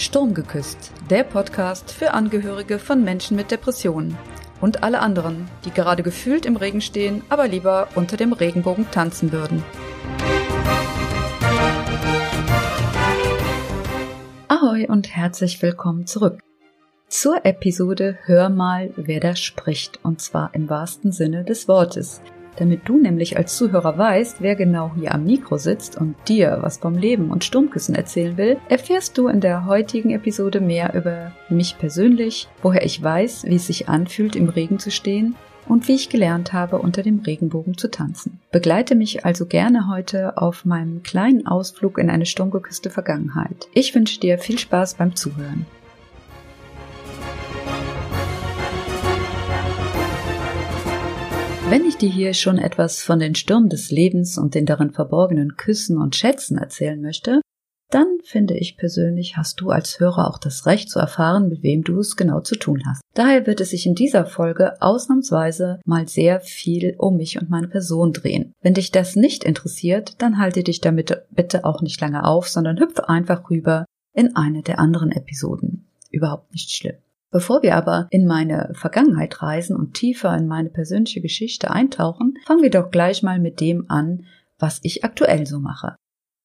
Sturmgeküsst, der Podcast für Angehörige von Menschen mit Depressionen. Und alle anderen, die gerade gefühlt im Regen stehen, aber lieber unter dem Regenbogen tanzen würden. Ahoi und herzlich willkommen zurück. Zur Episode Hör mal, wer da spricht, und zwar im wahrsten Sinne des Wortes damit du nämlich als Zuhörer weißt, wer genau hier am Mikro sitzt und dir was vom Leben und Sturmküssen erzählen will, erfährst du in der heutigen Episode mehr über mich persönlich, woher ich weiß, wie es sich anfühlt, im Regen zu stehen und wie ich gelernt habe, unter dem Regenbogen zu tanzen. Begleite mich also gerne heute auf meinem kleinen Ausflug in eine sturmgeküsste Vergangenheit. Ich wünsche dir viel Spaß beim Zuhören. Wenn ich dir hier schon etwas von den Stürmen des Lebens und den darin verborgenen Küssen und Schätzen erzählen möchte, dann finde ich persönlich, hast du als Hörer auch das Recht zu erfahren, mit wem du es genau zu tun hast. Daher wird es sich in dieser Folge ausnahmsweise mal sehr viel um mich und meine Person drehen. Wenn dich das nicht interessiert, dann halte dich damit bitte auch nicht lange auf, sondern hüpfe einfach rüber in eine der anderen Episoden. Überhaupt nicht schlimm. Bevor wir aber in meine Vergangenheit reisen und tiefer in meine persönliche Geschichte eintauchen, fangen wir doch gleich mal mit dem an, was ich aktuell so mache.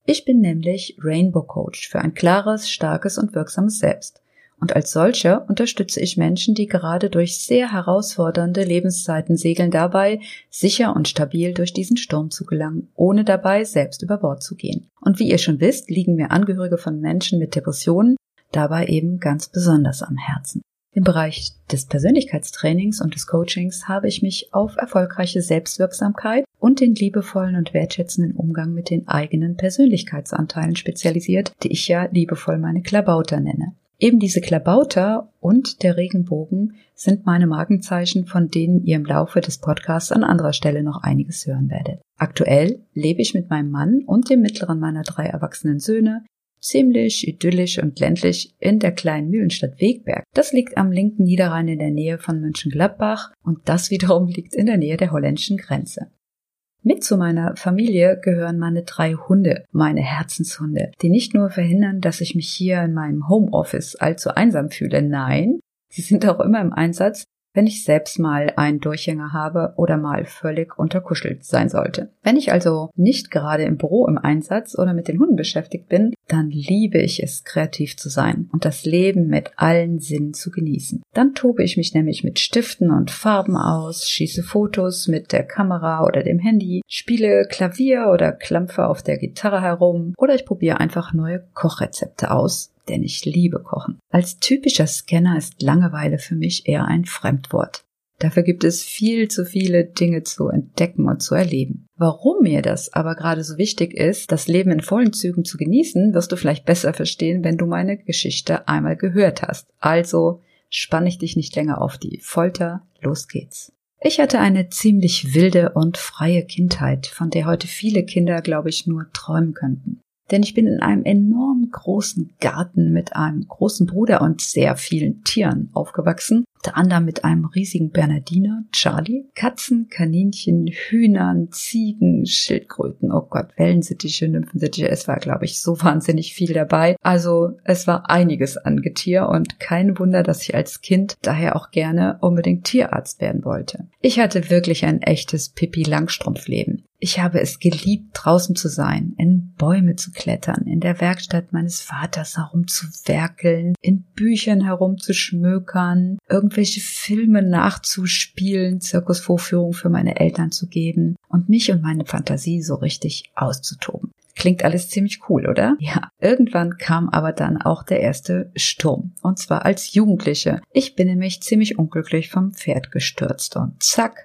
Ich bin nämlich Rainbow Coach für ein klares, starkes und wirksames Selbst. Und als solcher unterstütze ich Menschen, die gerade durch sehr herausfordernde Lebenszeiten segeln, dabei sicher und stabil durch diesen Sturm zu gelangen, ohne dabei selbst über Bord zu gehen. Und wie ihr schon wisst, liegen mir Angehörige von Menschen mit Depressionen dabei eben ganz besonders am Herzen. Im Bereich des Persönlichkeitstrainings und des Coachings habe ich mich auf erfolgreiche Selbstwirksamkeit und den liebevollen und wertschätzenden Umgang mit den eigenen Persönlichkeitsanteilen spezialisiert, die ich ja liebevoll meine Klabauter nenne. Eben diese Klabauter und der Regenbogen sind meine Markenzeichen, von denen ihr im Laufe des Podcasts an anderer Stelle noch einiges hören werdet. Aktuell lebe ich mit meinem Mann und dem mittleren meiner drei erwachsenen Söhne ziemlich idyllisch und ländlich in der kleinen Mühlenstadt Wegberg. Das liegt am linken Niederrhein in der Nähe von Mönchengladbach und das wiederum liegt in der Nähe der holländischen Grenze. Mit zu meiner Familie gehören meine drei Hunde, meine Herzenshunde, die nicht nur verhindern, dass ich mich hier in meinem Homeoffice allzu einsam fühle, nein, sie sind auch immer im Einsatz, wenn ich selbst mal einen Durchhänger habe oder mal völlig unterkuschelt sein sollte. Wenn ich also nicht gerade im Büro im Einsatz oder mit den Hunden beschäftigt bin, dann liebe ich es, kreativ zu sein und das Leben mit allen Sinnen zu genießen. Dann tobe ich mich nämlich mit Stiften und Farben aus, schieße Fotos mit der Kamera oder dem Handy, spiele Klavier oder klampfe auf der Gitarre herum oder ich probiere einfach neue Kochrezepte aus denn ich liebe Kochen. Als typischer Scanner ist Langeweile für mich eher ein Fremdwort. Dafür gibt es viel zu viele Dinge zu entdecken und zu erleben. Warum mir das aber gerade so wichtig ist, das Leben in vollen Zügen zu genießen, wirst du vielleicht besser verstehen, wenn du meine Geschichte einmal gehört hast. Also spann ich dich nicht länger auf die Folter, los geht's. Ich hatte eine ziemlich wilde und freie Kindheit, von der heute viele Kinder, glaube ich, nur träumen könnten. Denn ich bin in einem enorm großen Garten mit einem großen Bruder und sehr vielen Tieren aufgewachsen. Unter anderem mit einem riesigen Bernardiner, Charlie, Katzen, Kaninchen, Hühnern, Ziegen, Schildkröten, oh Gott, Wellensittiche, Nymphensittiche. Es war, glaube ich, so wahnsinnig viel dabei. Also es war einiges an Getier und kein Wunder, dass ich als Kind daher auch gerne unbedingt Tierarzt werden wollte. Ich hatte wirklich ein echtes Pippi Langstrumpfleben. Ich habe es geliebt, draußen zu sein, in Bäume zu klettern, in der Werkstatt meines Vaters herumzuwerkeln, in Büchern herumzuschmökern, irgendwelche Filme nachzuspielen, Zirkusvorführungen für meine Eltern zu geben und mich und meine Fantasie so richtig auszutoben. Klingt alles ziemlich cool, oder? Ja. Irgendwann kam aber dann auch der erste Sturm. Und zwar als Jugendliche. Ich bin nämlich ziemlich unglücklich vom Pferd gestürzt und zack,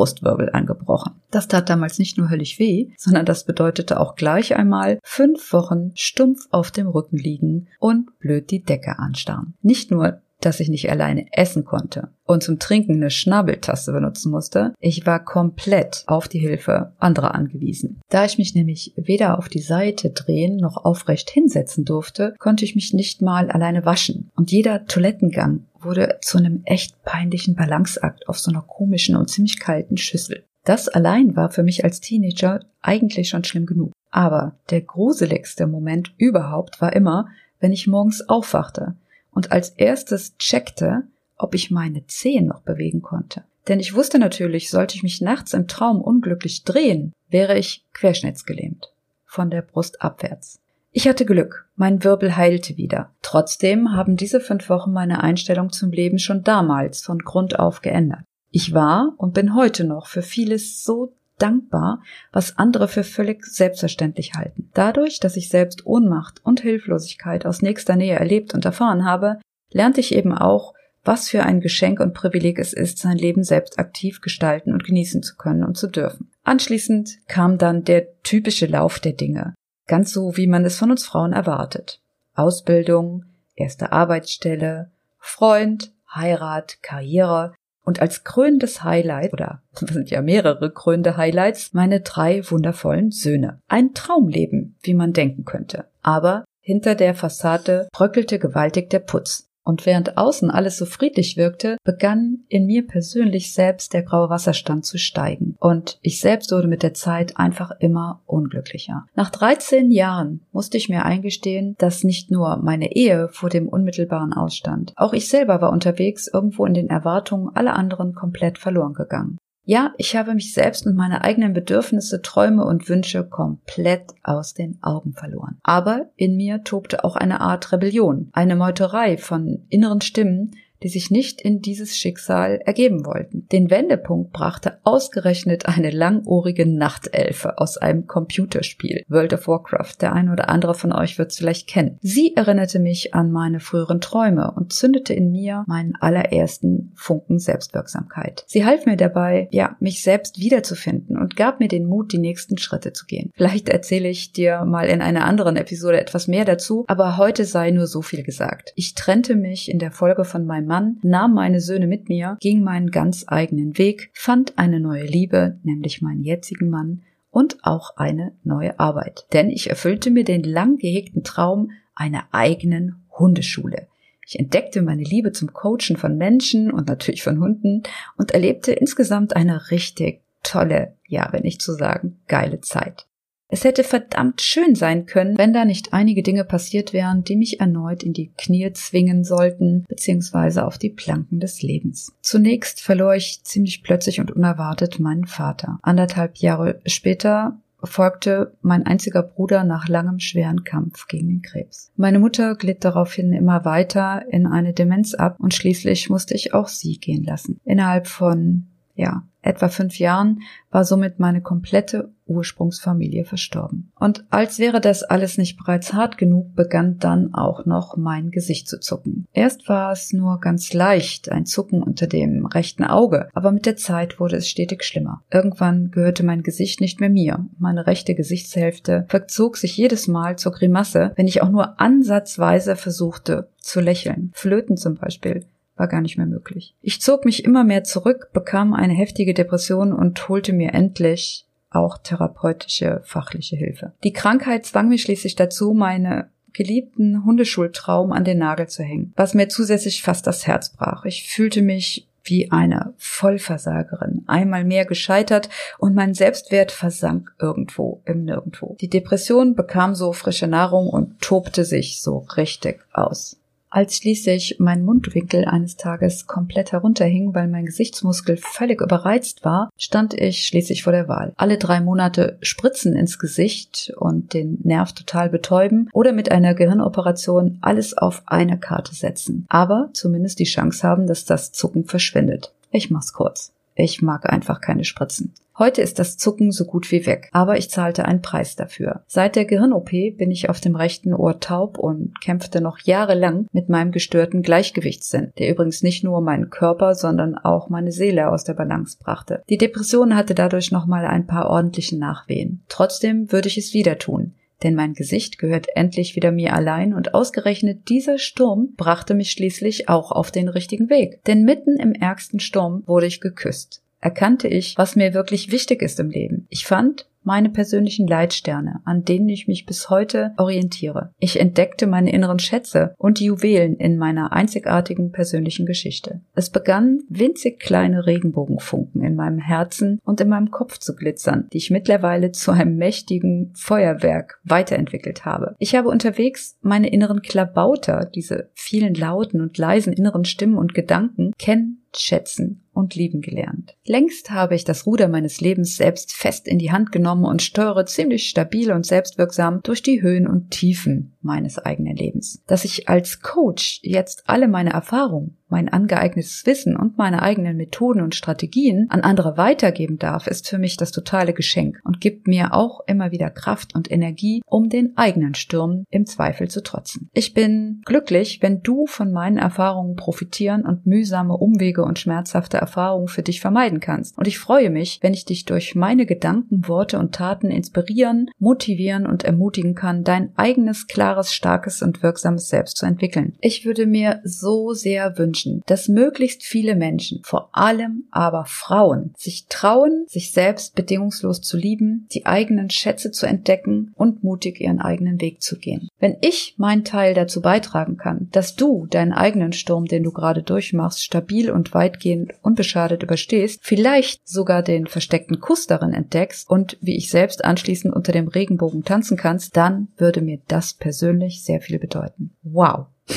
Brustwirbel angebrochen. Das tat damals nicht nur höllisch weh, sondern das bedeutete auch gleich einmal fünf Wochen stumpf auf dem Rücken liegen und blöd die Decke anstarren. Nicht nur dass ich nicht alleine essen konnte und zum Trinken eine Schnabeltasse benutzen musste. Ich war komplett auf die Hilfe anderer angewiesen. Da ich mich nämlich weder auf die Seite drehen noch aufrecht hinsetzen durfte, konnte ich mich nicht mal alleine waschen. Und jeder Toilettengang wurde zu einem echt peinlichen Balanceakt auf so einer komischen und ziemlich kalten Schüssel. Das allein war für mich als Teenager eigentlich schon schlimm genug. Aber der gruseligste Moment überhaupt war immer, wenn ich morgens aufwachte und als erstes checkte, ob ich meine Zehen noch bewegen konnte. Denn ich wusste natürlich, sollte ich mich nachts im Traum unglücklich drehen, wäre ich querschnittsgelähmt. Von der Brust abwärts. Ich hatte Glück, mein Wirbel heilte wieder. Trotzdem haben diese fünf Wochen meine Einstellung zum Leben schon damals von Grund auf geändert. Ich war und bin heute noch für vieles so dankbar, was andere für völlig selbstverständlich halten. Dadurch, dass ich selbst Ohnmacht und Hilflosigkeit aus nächster Nähe erlebt und erfahren habe, lernte ich eben auch, was für ein Geschenk und Privileg es ist, sein Leben selbst aktiv gestalten und genießen zu können und zu dürfen. Anschließend kam dann der typische Lauf der Dinge, ganz so wie man es von uns Frauen erwartet. Ausbildung, erste Arbeitsstelle, Freund, Heirat, Karriere und als krönendes Highlight, oder das sind ja mehrere krönende Highlights, meine drei wundervollen Söhne. Ein Traumleben, wie man denken könnte. Aber hinter der Fassade bröckelte gewaltig der Putz. Und während außen alles so friedlich wirkte, begann in mir persönlich selbst der graue Wasserstand zu steigen. Und ich selbst wurde mit der Zeit einfach immer unglücklicher. Nach 13 Jahren musste ich mir eingestehen, dass nicht nur meine Ehe vor dem unmittelbaren ausstand. Auch ich selber war unterwegs irgendwo in den Erwartungen aller anderen komplett verloren gegangen. Ja, ich habe mich selbst und meine eigenen Bedürfnisse, Träume und Wünsche komplett aus den Augen verloren. Aber in mir tobte auch eine Art Rebellion, eine Meuterei von inneren Stimmen, die sich nicht in dieses Schicksal ergeben wollten. Den Wendepunkt brachte ausgerechnet eine langohrige Nachtelfe aus einem Computerspiel, World of Warcraft. Der ein oder andere von euch wird es vielleicht kennen. Sie erinnerte mich an meine früheren Träume und zündete in mir meinen allerersten Funken Selbstwirksamkeit. Sie half mir dabei, ja, mich selbst wiederzufinden und gab mir den Mut, die nächsten Schritte zu gehen. Vielleicht erzähle ich dir mal in einer anderen Episode etwas mehr dazu, aber heute sei nur so viel gesagt. Ich trennte mich in der Folge von meinem Mann, nahm meine Söhne mit mir, ging meinen ganz eigenen Weg, fand eine neue Liebe, nämlich meinen jetzigen Mann, und auch eine neue Arbeit. Denn ich erfüllte mir den lang gehegten Traum einer eigenen Hundeschule. Ich entdeckte meine Liebe zum Coachen von Menschen und natürlich von Hunden und erlebte insgesamt eine richtig tolle, ja, wenn nicht zu sagen, geile Zeit. Es hätte verdammt schön sein können, wenn da nicht einige Dinge passiert wären, die mich erneut in die Knie zwingen sollten, beziehungsweise auf die Planken des Lebens. Zunächst verlor ich ziemlich plötzlich und unerwartet meinen Vater. Anderthalb Jahre später folgte mein einziger Bruder nach langem schweren Kampf gegen den Krebs. Meine Mutter glitt daraufhin immer weiter in eine Demenz ab und schließlich musste ich auch sie gehen lassen. Innerhalb von ja, etwa fünf Jahren war somit meine komplette Ursprungsfamilie verstorben. Und als wäre das alles nicht bereits hart genug, begann dann auch noch mein Gesicht zu zucken. Erst war es nur ganz leicht, ein Zucken unter dem rechten Auge, aber mit der Zeit wurde es stetig schlimmer. Irgendwann gehörte mein Gesicht nicht mehr mir. Meine rechte Gesichtshälfte verzog sich jedes Mal zur Grimasse, wenn ich auch nur ansatzweise versuchte zu lächeln. Flöten zum Beispiel war gar nicht mehr möglich. Ich zog mich immer mehr zurück, bekam eine heftige Depression und holte mir endlich auch therapeutische fachliche Hilfe. Die Krankheit zwang mich schließlich dazu, meine geliebten Hundeschultraum an den Nagel zu hängen, was mir zusätzlich fast das Herz brach. Ich fühlte mich wie eine Vollversagerin, einmal mehr gescheitert und mein Selbstwert versank irgendwo im Nirgendwo. Die Depression bekam so frische Nahrung und tobte sich so richtig aus. Als schließlich mein Mundwinkel eines Tages komplett herunterhing, weil mein Gesichtsmuskel völlig überreizt war, stand ich schließlich vor der Wahl. Alle drei Monate Spritzen ins Gesicht und den Nerv total betäuben oder mit einer Gehirnoperation alles auf eine Karte setzen. Aber zumindest die Chance haben, dass das Zucken verschwindet. Ich mach's kurz. Ich mag einfach keine Spritzen. Heute ist das Zucken so gut wie weg, aber ich zahlte einen Preis dafür. Seit der Gehirn-OP bin ich auf dem rechten Ohr taub und kämpfte noch jahrelang mit meinem gestörten Gleichgewichtssinn, der übrigens nicht nur meinen Körper, sondern auch meine Seele aus der Balance brachte. Die Depression hatte dadurch nochmal ein paar ordentliche Nachwehen. Trotzdem würde ich es wieder tun denn mein Gesicht gehört endlich wieder mir allein und ausgerechnet dieser Sturm brachte mich schließlich auch auf den richtigen Weg. Denn mitten im ärgsten Sturm wurde ich geküsst erkannte ich, was mir wirklich wichtig ist im Leben. Ich fand, meine persönlichen Leitsterne, an denen ich mich bis heute orientiere. Ich entdeckte meine inneren Schätze und Juwelen in meiner einzigartigen persönlichen Geschichte. Es begannen winzig kleine Regenbogenfunken in meinem Herzen und in meinem Kopf zu glitzern, die ich mittlerweile zu einem mächtigen Feuerwerk weiterentwickelt habe. Ich habe unterwegs meine inneren Klabauter, diese vielen lauten und leisen inneren Stimmen und Gedanken, kennen, schätzen und lieben gelernt. Längst habe ich das Ruder meines Lebens selbst fest in die Hand genommen und steuere ziemlich stabil und selbstwirksam durch die Höhen und Tiefen meines eigenen Lebens. Dass ich als Coach jetzt alle meine Erfahrungen, mein angeeignetes Wissen und meine eigenen Methoden und Strategien an andere weitergeben darf, ist für mich das totale Geschenk und gibt mir auch immer wieder Kraft und Energie, um den eigenen Stürmen im Zweifel zu trotzen. Ich bin glücklich, wenn du von meinen Erfahrungen profitieren und mühsame Umwege und schmerzhafte Erfahrungen für dich vermeiden kannst. Und ich freue mich, wenn ich dich durch meine Gedanken, Worte und Taten inspirieren, motivieren und ermutigen kann, dein eigenes, klares, starkes und wirksames Selbst zu entwickeln. Ich würde mir so sehr wünschen, dass möglichst viele Menschen, vor allem aber Frauen, sich trauen, sich selbst bedingungslos zu lieben, die eigenen Schätze zu entdecken und mutig ihren eigenen Weg zu gehen. Wenn ich meinen Teil dazu beitragen kann, dass du deinen eigenen Sturm, den du gerade durchmachst, stabil und weitgehend unbeschadet überstehst, vielleicht sogar den versteckten Kuss darin entdeckst und wie ich selbst anschließend unter dem Regenbogen tanzen kannst, dann würde mir das persönlich sehr viel bedeuten. Wow.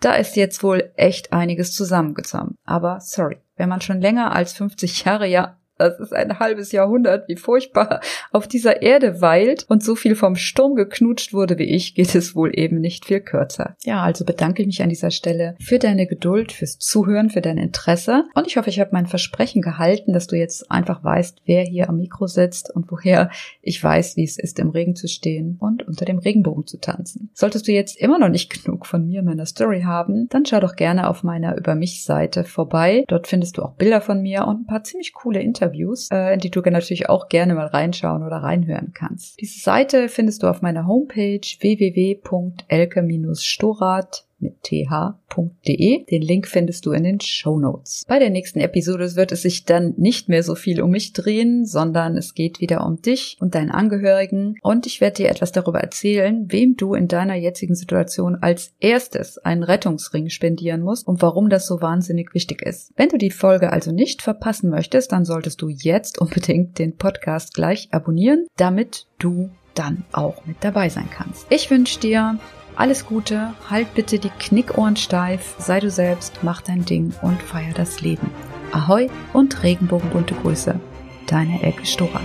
Da ist jetzt wohl echt einiges zusammengezogen. Aber sorry, wenn man schon länger als 50 Jahre ja das ist ein halbes Jahrhundert, wie furchtbar auf dieser Erde weilt und so viel vom Sturm geknutscht wurde wie ich, geht es wohl eben nicht viel kürzer. Ja, also bedanke ich mich an dieser Stelle für deine Geduld, fürs Zuhören, für dein Interesse und ich hoffe, ich habe mein Versprechen gehalten, dass du jetzt einfach weißt, wer hier am Mikro sitzt und woher ich weiß, wie es ist, im Regen zu stehen und unter dem Regenbogen zu tanzen. Solltest du jetzt immer noch nicht genug von mir, meiner Story haben, dann schau doch gerne auf meiner Über mich Seite vorbei. Dort findest du auch Bilder von mir und ein paar ziemlich coole Interviews Interviews, äh, in die du natürlich auch gerne mal reinschauen oder reinhören kannst. Diese Seite findest du auf meiner Homepage www.elke-storat mit th.de. Den Link findest du in den Show Notes. Bei der nächsten Episode wird es sich dann nicht mehr so viel um mich drehen, sondern es geht wieder um dich und deinen Angehörigen und ich werde dir etwas darüber erzählen, wem du in deiner jetzigen Situation als erstes einen Rettungsring spendieren musst und warum das so wahnsinnig wichtig ist. Wenn du die Folge also nicht verpassen möchtest, dann solltest du jetzt unbedingt den Podcast gleich abonnieren, damit du dann auch mit dabei sein kannst. Ich wünsche dir alles Gute, halt bitte die Knickohren steif, sei du selbst, mach dein Ding und feier das Leben. Ahoi und regenbogenbunte Grüße. Deine Elke Storat.